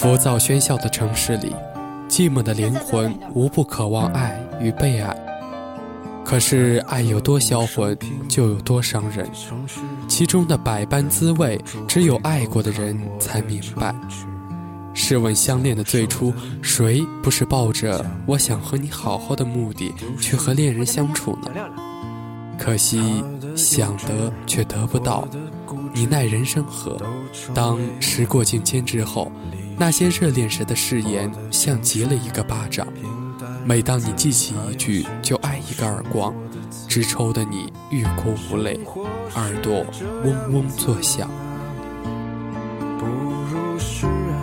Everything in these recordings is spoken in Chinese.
浮躁喧嚣的城市里，寂寞的灵魂无不渴望爱与被爱。可是爱有多销魂，就有多伤人。其中的百般滋味，只有爱过的人才明白。试问相恋的最初，谁不是抱着我想和你好好的目的去和恋人相处呢？可惜想得却得不到，你奈人生何？当时过境迁之后。那些热恋时的誓言，像极了一个巴掌。每当你记起一句，就挨一个耳光，直抽得你欲哭无泪，耳朵嗡嗡作响。不如是啊，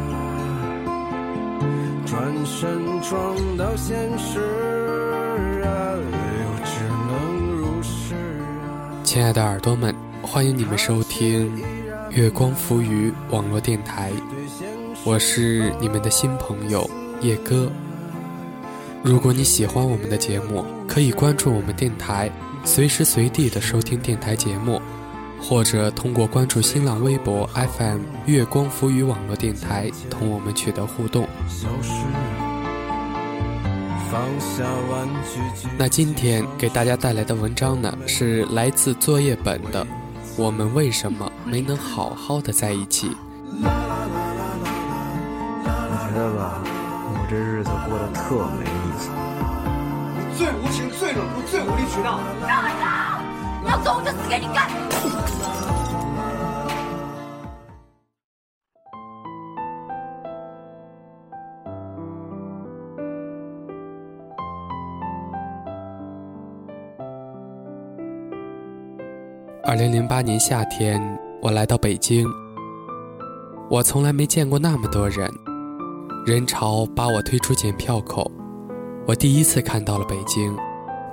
转身撞到现实啊，又只能如是啊。亲爱的耳朵们，欢迎你们收听月光浮于网络电台。我是你们的新朋友叶哥。如果你喜欢我们的节目，可以关注我们电台，随时随地的收听电台节目，或者通过关注新浪微博 FM 月光浮语网络电台同我们取得互动。那今天给大家带来的文章呢，是来自作业本的《我们为什么没能好好的在一起》。日子过得特没意思。最无情、最冷酷、最无理取闹。让开！要走我就死给你看！二零零八年夏天，我来到北京。我从来没见过那么多人。人潮把我推出检票口，我第一次看到了北京，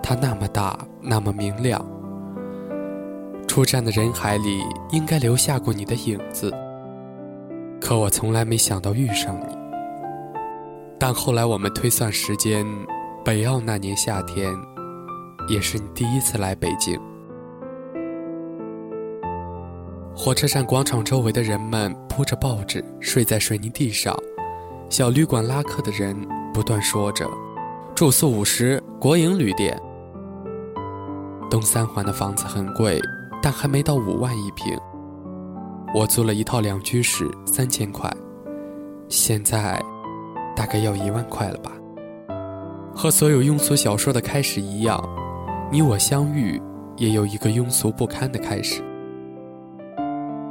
它那么大，那么明亮。出站的人海里应该留下过你的影子，可我从来没想到遇上你。但后来我们推算时间，北奥那年夏天，也是你第一次来北京。火车站广场周围的人们铺着报纸，睡在水泥地上。小旅馆拉客的人不断说着：“住宿五十，国营旅店。”东三环的房子很贵，但还没到五万一平。我租了一套两居室，三千块，现在大概要一万块了吧。和所有庸俗小说的开始一样，你我相遇也有一个庸俗不堪的开始。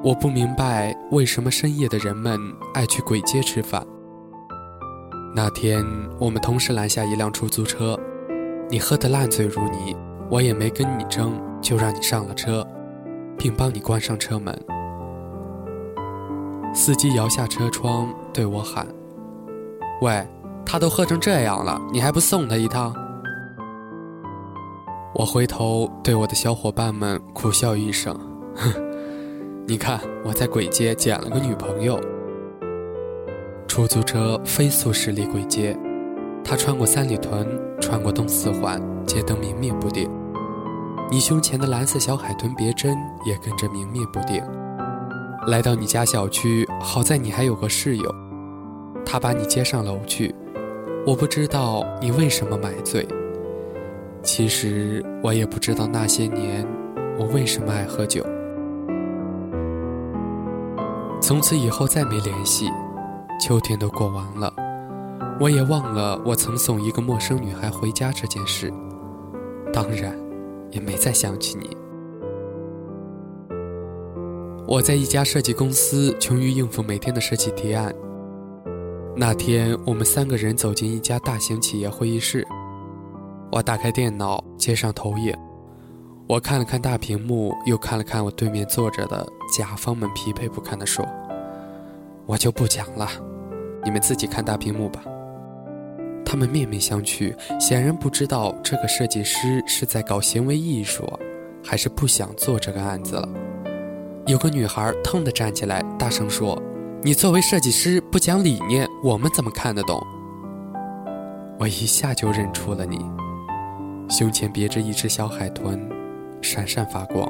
我不明白为什么深夜的人们爱去鬼街吃饭。那天，我们同时拦下一辆出租车，你喝得烂醉如泥，我也没跟你争，就让你上了车，并帮你关上车门。司机摇下车窗对我喊：“喂，他都喝成这样了，你还不送他一趟？”我回头对我的小伙伴们苦笑一声：“哼，你看我在鬼街捡了个女朋友。”出租车飞速驶离鬼街，他穿过三里屯，穿过东四环，街灯明灭不定。你胸前的蓝色小海豚别针也跟着明灭不定。来到你家小区，好在你还有个室友，他把你接上楼去。我不知道你为什么买醉，其实我也不知道那些年我为什么爱喝酒。从此以后再没联系。秋天都过完了，我也忘了我曾送一个陌生女孩回家这件事，当然，也没再想起你。我在一家设计公司，穷于应付每天的设计提案。那天，我们三个人走进一家大型企业会议室，我打开电脑，接上投影，我看了看大屏幕，又看了看我对面坐着的甲方们，疲惫不堪地说：“我就不讲了。”你们自己看大屏幕吧。他们面面相觑，显然不知道这个设计师是在搞行为艺术，还是不想做这个案子了。有个女孩腾地站起来，大声说：“你作为设计师不讲理念，我们怎么看得懂？”我一下就认出了你，胸前别着一只小海豚，闪闪发光。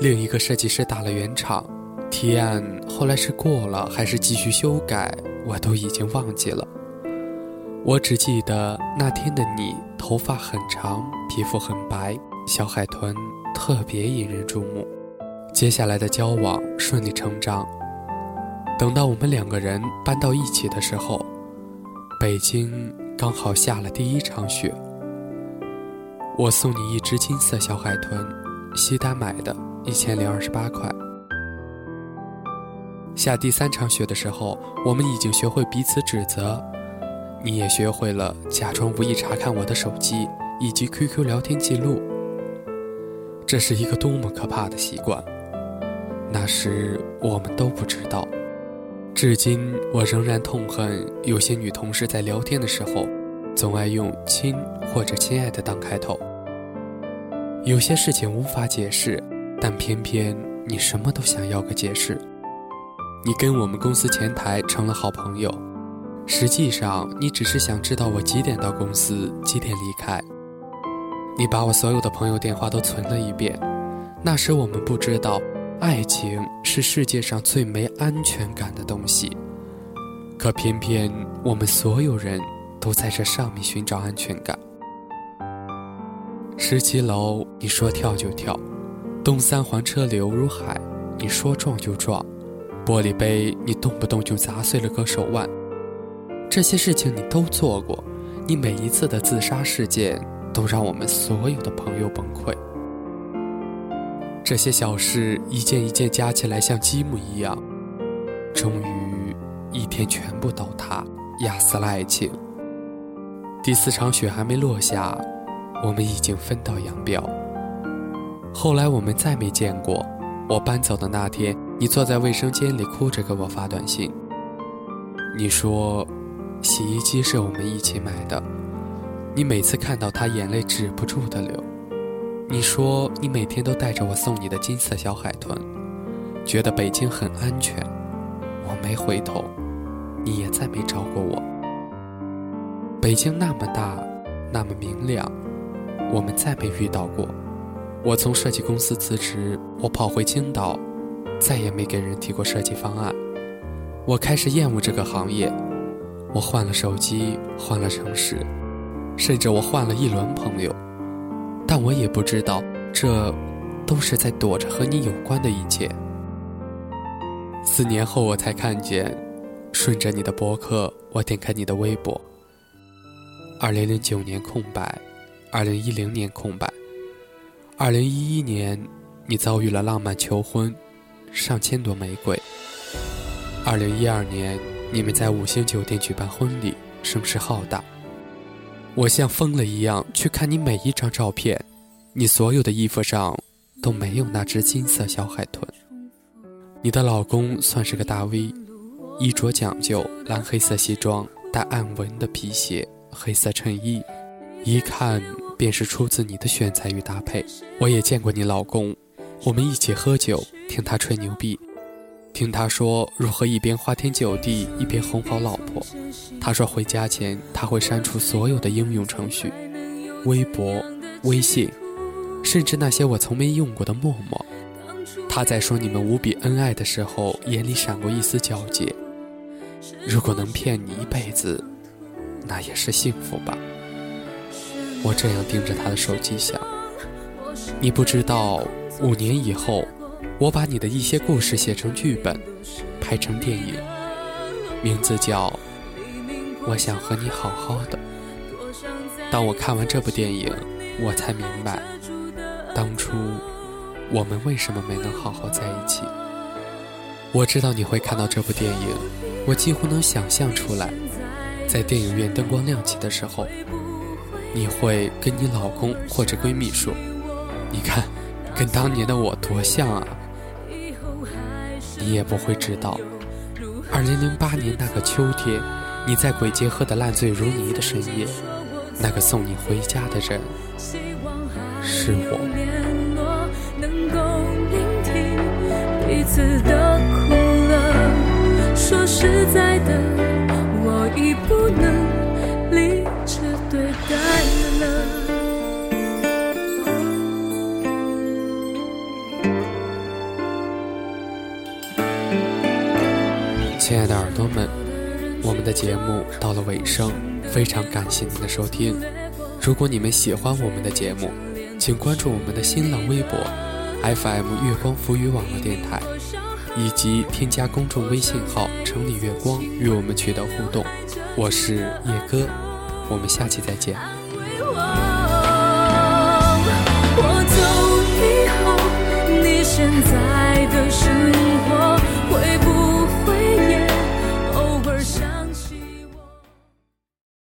另一个设计师打了圆场。提案后来是过了还是继续修改，我都已经忘记了。我只记得那天的你，头发很长，皮肤很白，小海豚特别引人注目。接下来的交往顺理成章。等到我们两个人搬到一起的时候，北京刚好下了第一场雪。我送你一只金色小海豚，西单买的，一千零二十八块。下第三场雪的时候，我们已经学会彼此指责。你也学会了假装无意查看我的手机以及 QQ 聊天记录，这是一个多么可怕的习惯。那时我们都不知道，至今我仍然痛恨有些女同事在聊天的时候，总爱用“亲”或者“亲爱的”当开头。有些事情无法解释，但偏偏你什么都想要个解释。你跟我们公司前台成了好朋友。实际上，你只是想知道我几点到公司，几点离开。你把我所有的朋友电话都存了一遍。那时我们不知道，爱情是世界上最没安全感的东西。可偏偏我们所有人都在这上面寻找安全感。十七楼，你说跳就跳；东三环车流如海，你说撞就撞；玻璃杯，你动不动就砸碎了个手腕。这些事情你都做过，你每一次的自杀事件都让我们所有的朋友崩溃。这些小事一件一件加起来像积木一样，终于一天全部倒塌，压死了爱情。第四场雪还没落下，我们已经分道扬镳。后来我们再没见过。我搬走的那天，你坐在卫生间里哭着给我发短信，你说。洗衣机是我们一起买的，你每次看到它，眼泪止不住的流。你说你每天都带着我送你的金色小海豚，觉得北京很安全。我没回头，你也再没找过我。北京那么大，那么明亮，我们再没遇到过。我从设计公司辞职，我跑回青岛，再也没给人提过设计方案。我开始厌恶这个行业。我换了手机，换了城市，甚至我换了一轮朋友，但我也不知道，这都是在躲着和你有关的一切。四年后，我才看见，顺着你的博客，我点开你的微博。二零零九年空白，二零一零年空白，二零一一年，你遭遇了浪漫求婚，上千朵玫瑰。二零一二年。你们在五星酒店举办婚礼，声势浩大。我像疯了一样去看你每一张照片，你所有的衣服上都没有那只金色小海豚。你的老公算是个大 V，衣着讲究，蓝黑色西装，带暗纹的皮鞋，黑色衬衣，一看便是出自你的选材与搭配。我也见过你老公，我们一起喝酒，听他吹牛逼。听他说如何一边花天酒地一边哄好老婆，他说回家前他会删除所有的应用程序，微博、微信，甚至那些我从没用过的陌陌。他在说你们无比恩爱的时候，眼里闪过一丝皎洁。如果能骗你一辈子，那也是幸福吧。我这样盯着他的手机想，你不知道五年以后。我把你的一些故事写成剧本，拍成电影，名字叫《我想和你好好的》。当我看完这部电影，我才明白，当初我们为什么没能好好在一起。我知道你会看到这部电影，我几乎能想象出来，在电影院灯光亮起的时候，你会跟你老公或者闺蜜说：“你看，跟当年的我多像啊！”你也不会知道，二零零八年那个秋天，你在鬼街喝得烂醉如泥的深夜，那个送你回家的人是我。说实在的，我已不能理亲爱的耳朵们，的节目到了尾声，非常感谢您的收听。如果你们喜欢我们的节目，请关注我们的新浪微博 FM 月光浮语网络电台，以及添加公众微信号“城里月光”与我们取得互动。我是叶哥，我们下期再见。我走以后，你现在的生活。